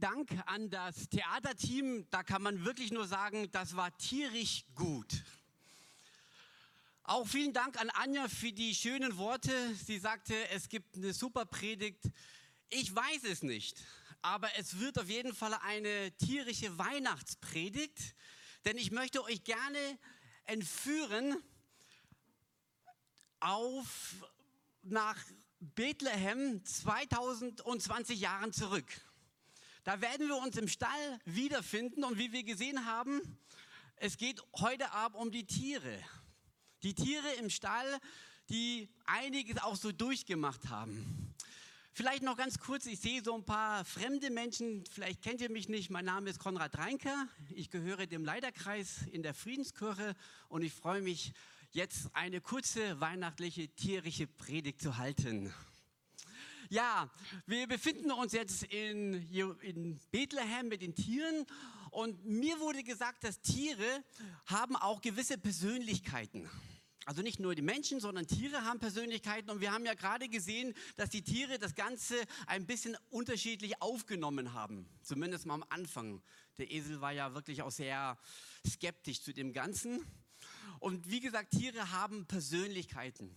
Dank an das Theaterteam. Da kann man wirklich nur sagen, das war tierisch gut. Auch vielen Dank an Anja für die schönen Worte. Sie sagte, es gibt eine super Predigt. Ich weiß es nicht, aber es wird auf jeden Fall eine tierische Weihnachtspredigt, denn ich möchte euch gerne entführen auf nach Bethlehem 2020 Jahren zurück. Da werden wir uns im Stall wiederfinden und wie wir gesehen haben, es geht heute Abend um die Tiere. Die Tiere im Stall, die einiges auch so durchgemacht haben. Vielleicht noch ganz kurz, ich sehe so ein paar fremde Menschen, vielleicht kennt ihr mich nicht, mein Name ist Konrad Reinker, ich gehöre dem Leiterkreis in der Friedenskirche und ich freue mich, jetzt eine kurze weihnachtliche tierische Predigt zu halten. Ja, wir befinden uns jetzt in, in Bethlehem mit den Tieren und mir wurde gesagt, dass Tiere haben auch gewisse Persönlichkeiten. Also nicht nur die Menschen, sondern Tiere haben Persönlichkeiten. Und wir haben ja gerade gesehen, dass die Tiere das Ganze ein bisschen unterschiedlich aufgenommen haben. Zumindest mal am Anfang. Der Esel war ja wirklich auch sehr skeptisch zu dem Ganzen. Und wie gesagt, Tiere haben Persönlichkeiten.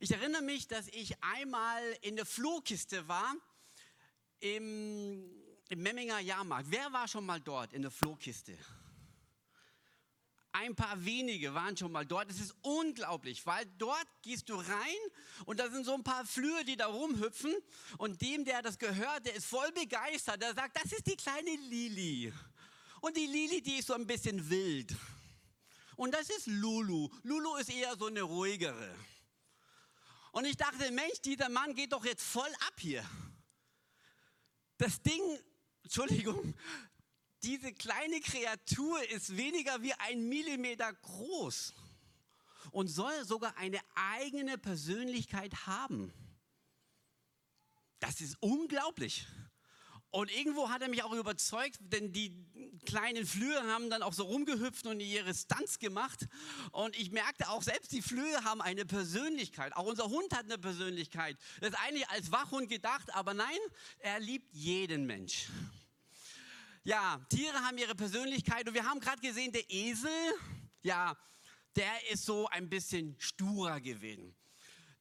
Ich erinnere mich, dass ich einmal in der Flohkiste war im, im Memminger Jahrmarkt. Wer war schon mal dort in der Flohkiste? Ein paar wenige waren schon mal dort. Es ist unglaublich, weil dort gehst du rein und da sind so ein paar Flöhe, die da rumhüpfen. Und dem, der das gehört, der ist voll begeistert. Der sagt, das ist die kleine Lili. Und die Lili, die ist so ein bisschen wild. Und das ist Lulu. Lulu ist eher so eine ruhigere. Und ich dachte, Mensch, dieser Mann geht doch jetzt voll ab hier. Das Ding, Entschuldigung, diese kleine Kreatur ist weniger wie ein Millimeter groß und soll sogar eine eigene Persönlichkeit haben. Das ist unglaublich. Und irgendwo hat er mich auch überzeugt, denn die kleinen Flöhe haben dann auch so rumgehüpft und ihre Stunts gemacht. Und ich merkte auch, selbst die Flöhe haben eine Persönlichkeit. Auch unser Hund hat eine Persönlichkeit. Das ist eigentlich als Wachhund gedacht, aber nein, er liebt jeden Mensch. Ja, Tiere haben ihre Persönlichkeit und wir haben gerade gesehen, der Esel, ja, der ist so ein bisschen sturer gewesen.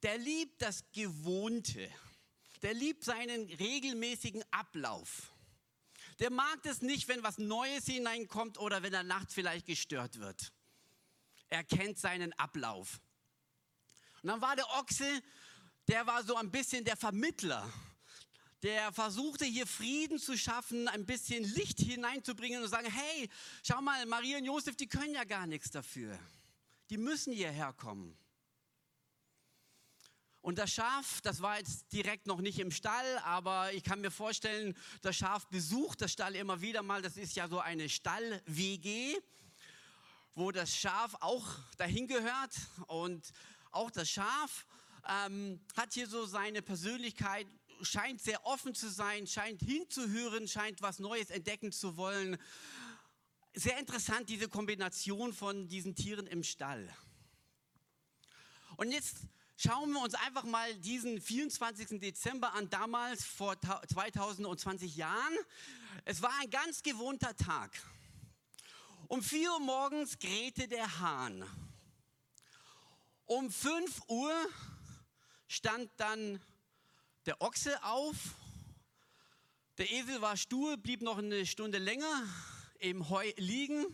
Der liebt das Gewohnte der liebt seinen regelmäßigen Ablauf. Der mag es nicht, wenn was Neues hineinkommt oder wenn er nachts vielleicht gestört wird. Er kennt seinen Ablauf. Und dann war der Ochse, der war so ein bisschen der Vermittler. Der versuchte hier Frieden zu schaffen, ein bisschen Licht hineinzubringen und sagen, hey, schau mal, Maria und Josef, die können ja gar nichts dafür. Die müssen hierher kommen. Und das Schaf, das war jetzt direkt noch nicht im Stall, aber ich kann mir vorstellen, das Schaf besucht das Stall immer wieder mal. Das ist ja so eine Stall-WG, wo das Schaf auch dahin gehört. Und auch das Schaf ähm, hat hier so seine Persönlichkeit, scheint sehr offen zu sein, scheint hinzuhören, scheint was Neues entdecken zu wollen. Sehr interessant, diese Kombination von diesen Tieren im Stall. Und jetzt Schauen wir uns einfach mal diesen 24. Dezember an, damals vor 2020 Jahren. Es war ein ganz gewohnter Tag. Um 4 Uhr morgens krähte der Hahn. Um 5 Uhr stand dann der Ochse auf. Der Esel war stur, blieb noch eine Stunde länger im Heu liegen.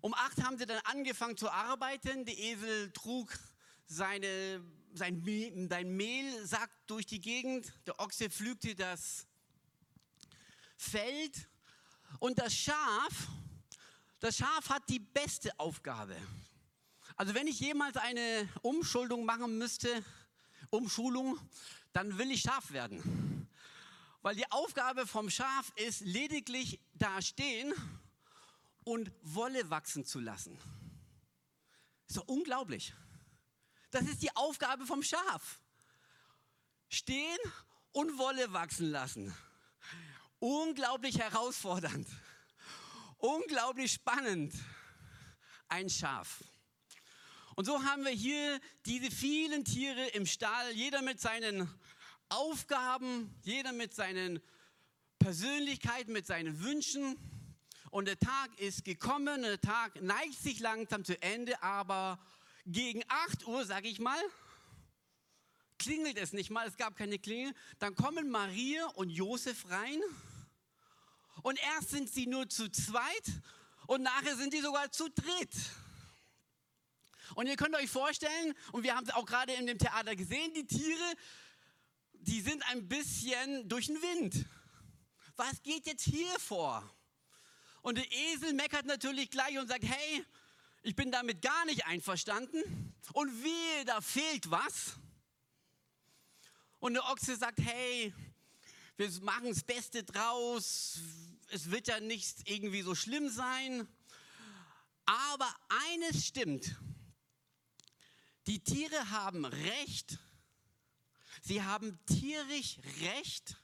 Um 8 haben sie dann angefangen zu arbeiten. Der Esel trug seine, sein, Mehl, sein Mehl sackt durch die Gegend, der Ochse pflügte das Feld und das Schaf, das Schaf hat die beste Aufgabe. Also wenn ich jemals eine Umschuldung machen müsste, Umschulung, dann will ich Schaf werden. Weil die Aufgabe vom Schaf ist lediglich da stehen und Wolle wachsen zu lassen. So unglaublich. Das ist die Aufgabe vom Schaf. Stehen und Wolle wachsen lassen. Unglaublich herausfordernd. Unglaublich spannend. Ein Schaf. Und so haben wir hier diese vielen Tiere im Stall, jeder mit seinen Aufgaben, jeder mit seinen Persönlichkeit mit seinen Wünschen. Und der Tag ist gekommen, der Tag neigt sich langsam zu Ende, aber gegen 8 Uhr, sage ich mal, klingelt es nicht mal, es gab keine Klingel. Dann kommen Maria und Josef rein und erst sind sie nur zu zweit und nachher sind die sogar zu dritt. Und ihr könnt euch vorstellen, und wir haben es auch gerade in dem Theater gesehen, die Tiere, die sind ein bisschen durch den Wind. Was geht jetzt hier vor? Und der Esel meckert natürlich gleich und sagt, hey, ich bin damit gar nicht einverstanden. Und wehe, da fehlt was. Und der Ochse sagt, hey, wir machen das Beste draus. Es wird ja nicht irgendwie so schlimm sein. Aber eines stimmt. Die Tiere haben Recht. Sie haben tierisch Recht,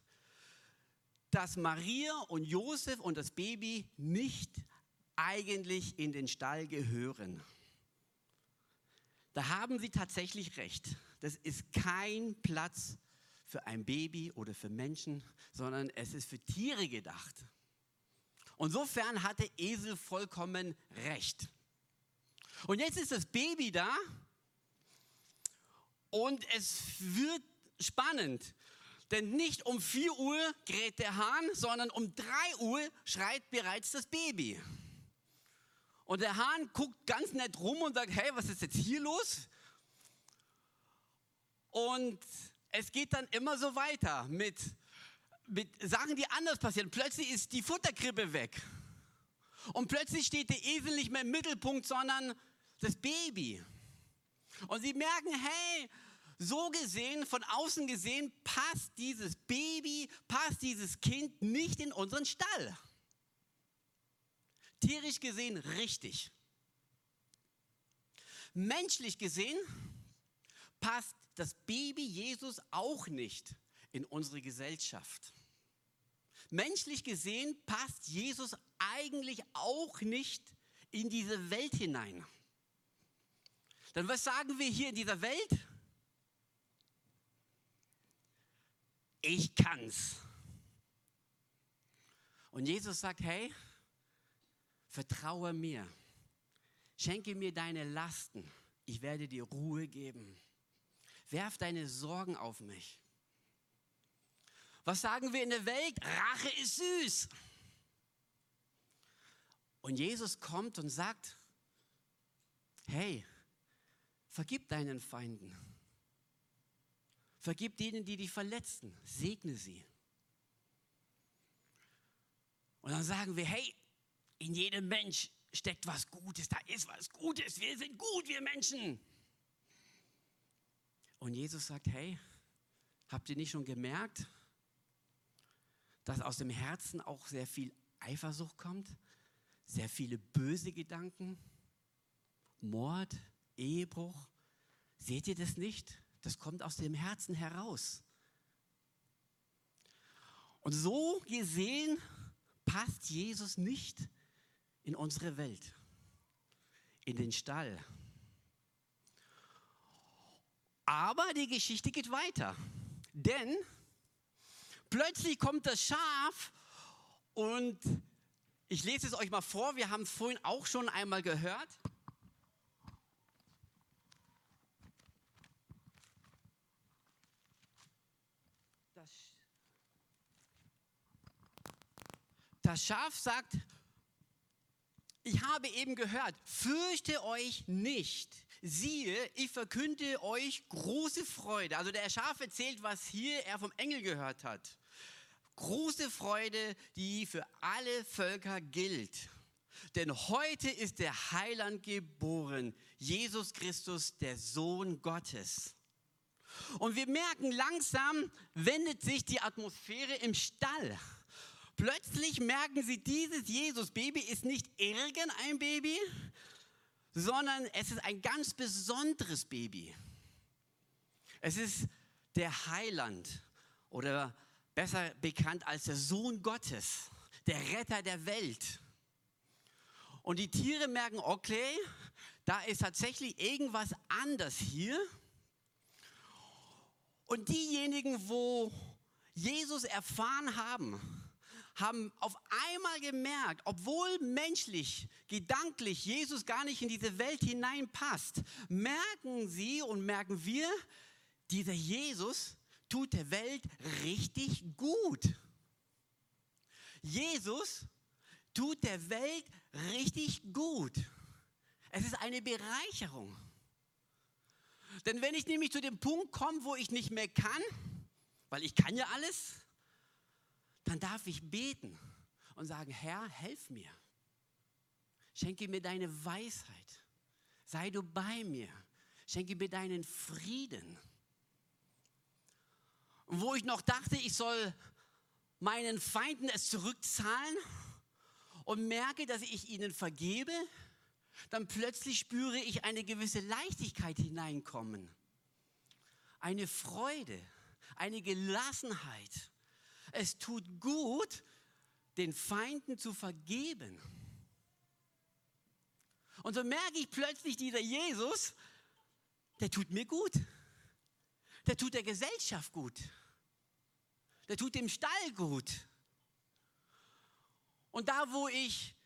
dass Maria und Josef und das Baby nicht eigentlich in den Stall gehören. Da haben sie tatsächlich recht. Das ist kein Platz für ein Baby oder für Menschen, sondern es ist für Tiere gedacht. Insofern hatte Esel vollkommen recht. Und jetzt ist das Baby da und es wird spannend. Denn nicht um 4 Uhr kräht der Hahn, sondern um 3 Uhr schreit bereits das Baby. Und der Hahn guckt ganz nett rum und sagt, hey, was ist jetzt hier los? Und es geht dann immer so weiter mit, mit Sachen, die anders passieren. Plötzlich ist die Futterkrippe weg. Und plötzlich steht der Esel nicht mehr im Mittelpunkt, sondern das Baby. Und sie merken, hey, so gesehen, von außen gesehen, passt dieses Baby, passt dieses Kind nicht in unseren Stall. Tierisch gesehen richtig. Menschlich gesehen passt das Baby Jesus auch nicht in unsere Gesellschaft. Menschlich gesehen passt Jesus eigentlich auch nicht in diese Welt hinein. Dann was sagen wir hier in dieser Welt? ich kann's. Und Jesus sagt, hey, vertraue mir, schenke mir deine Lasten, ich werde dir Ruhe geben. Werf deine Sorgen auf mich. Was sagen wir in der Welt? Rache ist süß. Und Jesus kommt und sagt, hey, vergib deinen Feinden. Vergib denen, die dich verletzen. Segne sie. Und dann sagen wir, hey, in jedem Mensch steckt was Gutes, da ist was Gutes, wir sind gut, wir Menschen. Und Jesus sagt, hey, habt ihr nicht schon gemerkt, dass aus dem Herzen auch sehr viel Eifersucht kommt, sehr viele böse Gedanken, Mord, Ehebruch? Seht ihr das nicht? Das kommt aus dem Herzen heraus. Und so gesehen passt Jesus nicht in unsere Welt, in den Stall. Aber die Geschichte geht weiter. Denn plötzlich kommt das Schaf und ich lese es euch mal vor, wir haben es vorhin auch schon einmal gehört. Das Schaf sagt, ich habe eben gehört, fürchte euch nicht. Siehe, ich verkünde euch große Freude. Also der Schaf erzählt, was hier er vom Engel gehört hat. Große Freude, die für alle Völker gilt. Denn heute ist der Heiland geboren, Jesus Christus, der Sohn Gottes. Und wir merken langsam, wendet sich die Atmosphäre im Stall. Plötzlich merken sie, dieses Jesus-Baby ist nicht irgendein Baby, sondern es ist ein ganz besonderes Baby. Es ist der Heiland oder besser bekannt als der Sohn Gottes, der Retter der Welt. Und die Tiere merken, okay, da ist tatsächlich irgendwas anders hier. Und diejenigen, wo Jesus erfahren haben, haben auf einmal gemerkt, obwohl menschlich, gedanklich Jesus gar nicht in diese Welt hineinpasst, merken sie und merken wir, dieser Jesus tut der Welt richtig gut. Jesus tut der Welt richtig gut. Es ist eine Bereicherung. Denn wenn ich nämlich zu dem Punkt komme, wo ich nicht mehr kann, weil ich kann ja alles, dann darf ich beten und sagen, Herr, helf mir. Schenke mir deine Weisheit. Sei du bei mir. Schenke mir deinen Frieden. Und wo ich noch dachte, ich soll meinen Feinden es zurückzahlen und merke, dass ich ihnen vergebe, dann plötzlich spüre ich eine gewisse Leichtigkeit hineinkommen. Eine Freude, eine Gelassenheit. Es tut gut, den Feinden zu vergeben. Und so merke ich plötzlich, dieser Jesus, der tut mir gut. Der tut der Gesellschaft gut. Der tut dem Stall gut. Und da, wo ich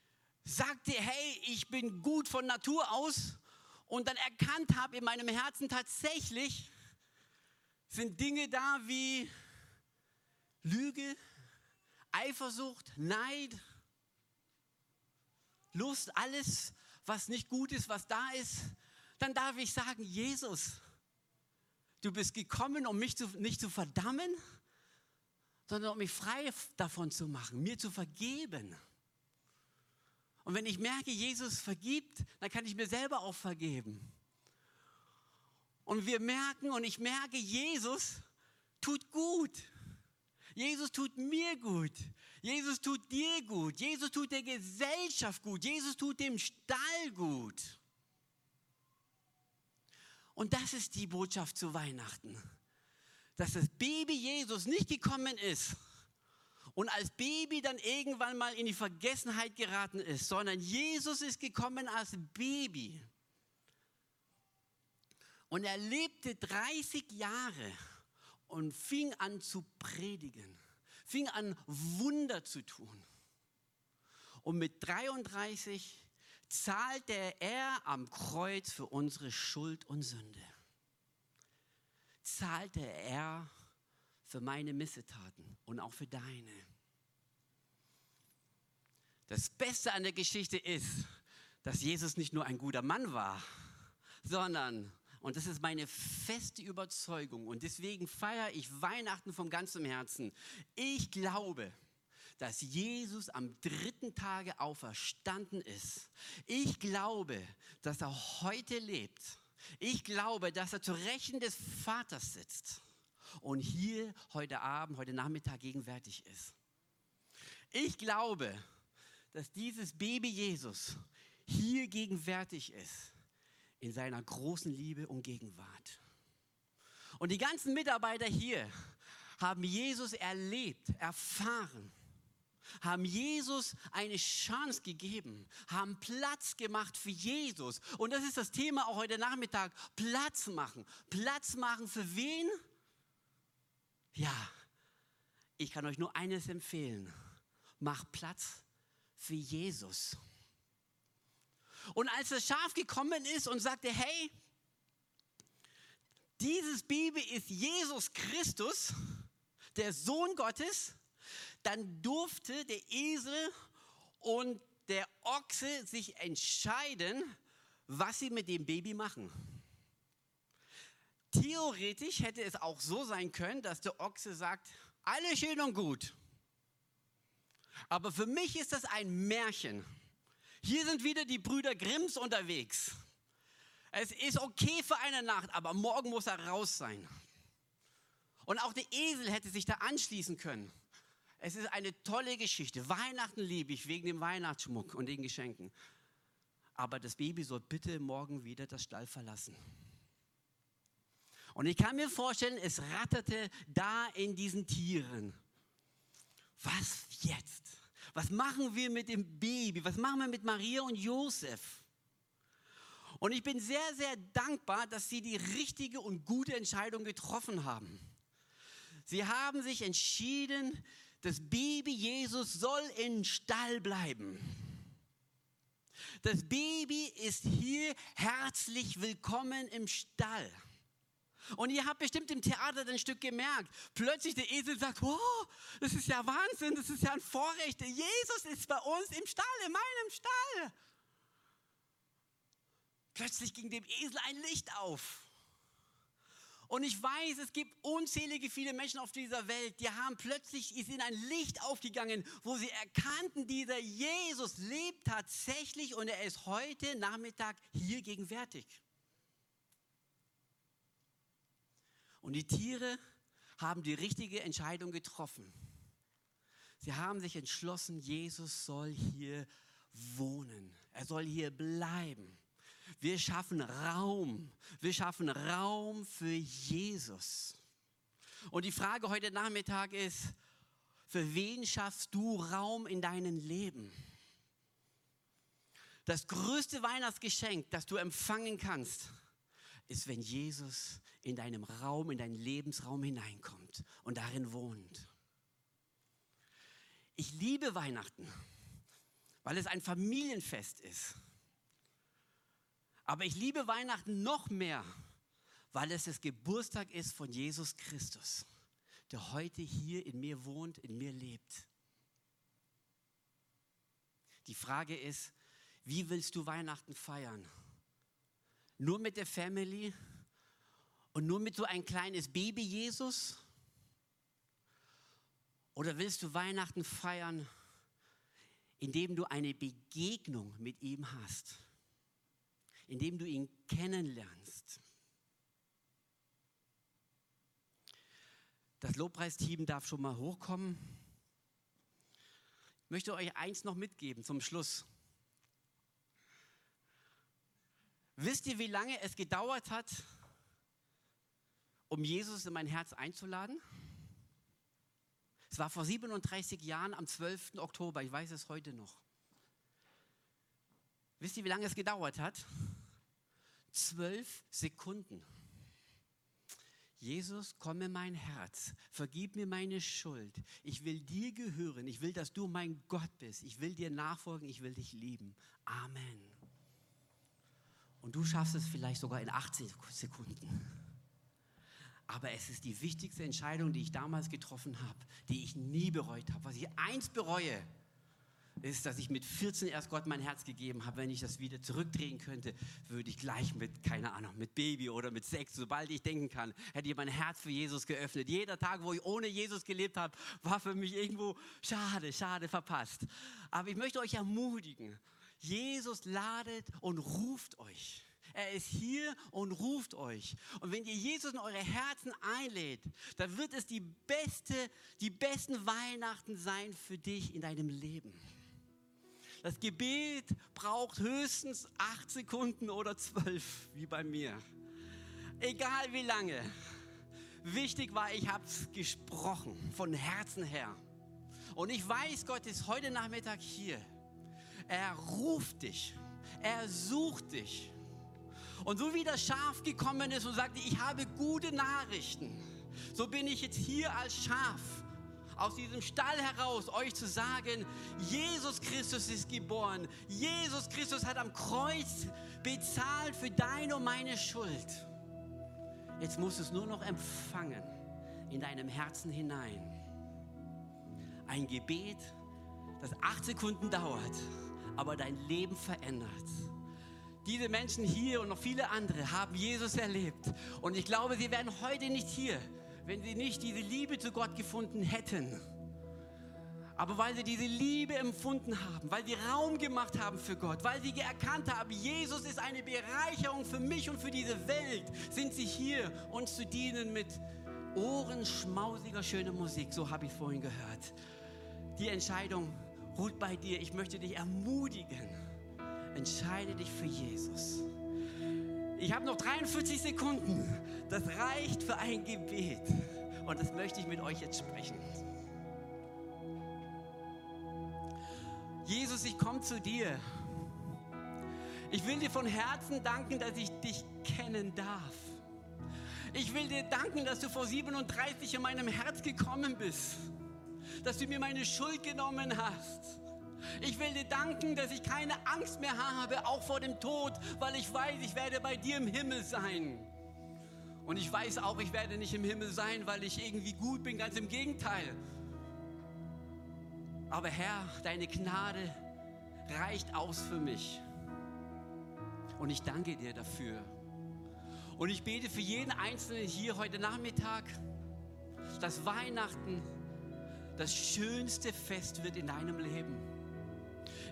sagte, hey, ich bin gut von Natur aus und dann erkannt habe in meinem Herzen tatsächlich, sind Dinge da wie Lüge, Eifersucht, Neid, Lust, alles, was nicht gut ist, was da ist, dann darf ich sagen, Jesus, du bist gekommen, um mich zu, nicht zu verdammen, sondern um mich frei davon zu machen, mir zu vergeben. Und wenn ich merke, Jesus vergibt, dann kann ich mir selber auch vergeben. Und wir merken und ich merke, Jesus tut gut. Jesus tut mir gut. Jesus tut dir gut. Jesus tut der Gesellschaft gut. Jesus tut dem Stall gut. Und das ist die Botschaft zu Weihnachten. Dass das Baby Jesus nicht gekommen ist, und als Baby dann irgendwann mal in die Vergessenheit geraten ist, sondern Jesus ist gekommen als Baby. Und er lebte 30 Jahre und fing an zu predigen, fing an Wunder zu tun. Und mit 33 zahlte er am Kreuz für unsere Schuld und Sünde. Zahlte er für meine Missetaten und auch für deine. Das Beste an der Geschichte ist, dass Jesus nicht nur ein guter Mann war, sondern, und das ist meine feste Überzeugung, und deswegen feiere ich Weihnachten vom ganzen Herzen, ich glaube, dass Jesus am dritten Tage auferstanden ist. Ich glaube, dass er heute lebt. Ich glaube, dass er zu Rechten des Vaters sitzt und hier heute Abend, heute Nachmittag gegenwärtig ist. Ich glaube, dass dieses Baby Jesus hier gegenwärtig ist in seiner großen Liebe und Gegenwart. Und die ganzen Mitarbeiter hier haben Jesus erlebt, erfahren, haben Jesus eine Chance gegeben, haben Platz gemacht für Jesus. Und das ist das Thema auch heute Nachmittag. Platz machen. Platz machen für wen? Ja, ich kann euch nur eines empfehlen. Mach Platz für Jesus. Und als das Schaf gekommen ist und sagte, hey, dieses Baby ist Jesus Christus, der Sohn Gottes, dann durfte der Esel und der Ochse sich entscheiden, was sie mit dem Baby machen. Theoretisch hätte es auch so sein können, dass der Ochse sagt, alles schön und gut. Aber für mich ist das ein Märchen. Hier sind wieder die Brüder Grimms unterwegs. Es ist okay für eine Nacht, aber morgen muss er raus sein. Und auch der Esel hätte sich da anschließen können. Es ist eine tolle Geschichte. Weihnachten liebe ich wegen dem Weihnachtsschmuck und den Geschenken. Aber das Baby soll bitte morgen wieder das Stall verlassen. Und ich kann mir vorstellen, es ratterte da in diesen Tieren. Was jetzt? Was machen wir mit dem Baby? Was machen wir mit Maria und Josef? Und ich bin sehr, sehr dankbar, dass sie die richtige und gute Entscheidung getroffen haben. Sie haben sich entschieden, Das Baby Jesus soll im Stall bleiben. Das Baby ist hier herzlich willkommen im Stall. Und ihr habt bestimmt im Theater ein Stück gemerkt. Plötzlich der Esel sagt, wow, das ist ja Wahnsinn, das ist ja ein Vorrecht. Jesus ist bei uns im Stall, in meinem Stall. Plötzlich ging dem Esel ein Licht auf. Und ich weiß, es gibt unzählige viele Menschen auf dieser Welt, die haben plötzlich, ist ihnen ein Licht aufgegangen, wo sie erkannten, dieser Jesus lebt tatsächlich und er ist heute Nachmittag hier gegenwärtig. Und die Tiere haben die richtige Entscheidung getroffen. Sie haben sich entschlossen, Jesus soll hier wohnen. Er soll hier bleiben. Wir schaffen Raum. Wir schaffen Raum für Jesus. Und die Frage heute Nachmittag ist, für wen schaffst du Raum in deinem Leben? Das größte Weihnachtsgeschenk, das du empfangen kannst, ist, wenn Jesus in deinem Raum, in deinen Lebensraum hineinkommt und darin wohnt. Ich liebe Weihnachten, weil es ein Familienfest ist. Aber ich liebe Weihnachten noch mehr, weil es das Geburtstag ist von Jesus Christus, der heute hier in mir wohnt, in mir lebt. Die Frage ist, wie willst du Weihnachten feiern? Nur mit der Family? Und nur mit so ein kleines Baby Jesus? Oder willst du Weihnachten feiern, indem du eine Begegnung mit ihm hast? Indem du ihn kennenlernst? Das Lobpreisteam darf schon mal hochkommen. Ich möchte euch eins noch mitgeben zum Schluss. Wisst ihr, wie lange es gedauert hat, um Jesus in mein Herz einzuladen? Es war vor 37 Jahren am 12. Oktober, ich weiß es heute noch. Wisst ihr, wie lange es gedauert hat? Zwölf Sekunden. Jesus, komm in mein Herz, vergib mir meine Schuld. Ich will dir gehören. Ich will, dass du mein Gott bist. Ich will dir nachfolgen. Ich will dich lieben. Amen. Und du schaffst es vielleicht sogar in 18 Sekunden. Aber es ist die wichtigste Entscheidung, die ich damals getroffen habe, die ich nie bereut habe. Was ich eins bereue, ist, dass ich mit 14 erst Gott mein Herz gegeben habe. Wenn ich das wieder zurückdrehen könnte, würde ich gleich mit, keine Ahnung, mit Baby oder mit Sex, sobald ich denken kann, hätte ich mein Herz für Jesus geöffnet. Jeder Tag, wo ich ohne Jesus gelebt habe, war für mich irgendwo schade, schade verpasst. Aber ich möchte euch ermutigen, Jesus ladet und ruft euch. Er ist hier und ruft euch. Und wenn ihr Jesus in eure Herzen einlädt, dann wird es die beste, die besten Weihnachten sein für dich in deinem Leben. Das Gebet braucht höchstens acht Sekunden oder zwölf, wie bei mir. Egal wie lange. Wichtig war, ich habe es gesprochen, von Herzen her. Und ich weiß, Gott ist heute Nachmittag hier. Er ruft dich. Er sucht dich. Und so wie das Schaf gekommen ist und sagte, ich habe gute Nachrichten, so bin ich jetzt hier als Schaf aus diesem Stall heraus, euch zu sagen, Jesus Christus ist geboren. Jesus Christus hat am Kreuz bezahlt für deine und meine Schuld. Jetzt musst du es nur noch empfangen in deinem Herzen hinein. Ein Gebet, das acht Sekunden dauert, aber dein Leben verändert. Diese Menschen hier und noch viele andere haben Jesus erlebt. Und ich glaube, sie wären heute nicht hier, wenn sie nicht diese Liebe zu Gott gefunden hätten. Aber weil sie diese Liebe empfunden haben, weil sie Raum gemacht haben für Gott, weil sie erkannt haben, Jesus ist eine Bereicherung für mich und für diese Welt, sind sie hier, uns zu dienen mit ohrenschmausiger, schöner Musik. So habe ich vorhin gehört. Die Entscheidung ruht bei dir. Ich möchte dich ermutigen Entscheide dich für Jesus. Ich habe noch 43 Sekunden. Das reicht für ein Gebet. Und das möchte ich mit euch jetzt sprechen. Jesus, ich komme zu dir. Ich will dir von Herzen danken, dass ich dich kennen darf. Ich will dir danken, dass du vor 37 in meinem Herz gekommen bist. dass du mir meine Schuld genommen hast. Ich will dir danken, dass ich keine Angst mehr habe, auch vor dem Tod, weil ich weiß, ich werde bei dir im Himmel sein. Und ich weiß auch, ich werde nicht im Himmel sein, weil ich irgendwie gut bin, ganz im Gegenteil. Aber Herr, deine Gnade reicht aus für mich. Und ich danke dir dafür. Und ich bete für jeden Einzelnen hier heute Nachmittag, dass Weihnachten das schönste Fest wird in deinem Leben.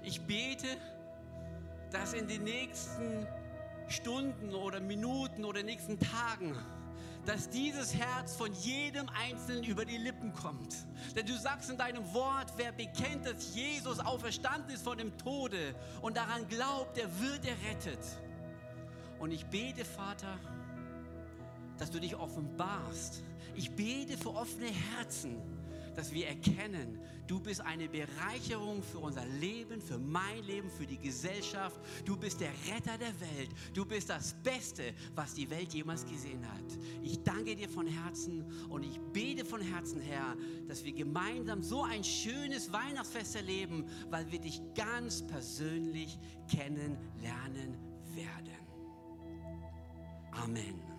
Ich bete, dass in den nächsten Stunden oder Minuten oder nächsten Tagen, dass dieses Herz von jedem Einzelnen über die Lippen kommt. Denn du sagst in deinem Wort, wer bekennt, dass Jesus auferstanden ist von dem Tode und daran glaubt, der wird errettet. Und ich bete, Vater, dass du dich offenbarst. Ich bete für offene Herzen dass wir erkennen, du bist eine Bereicherung für unser Leben, für mein Leben, für die Gesellschaft. Du bist der Retter der Welt. Du bist das Beste, was die Welt jemals gesehen hat. Ich danke dir von Herzen und ich bete von Herzen, Herr, dass wir gemeinsam so ein schönes Weihnachtsfest erleben, weil wir dich ganz persönlich kennenlernen werden. Amen.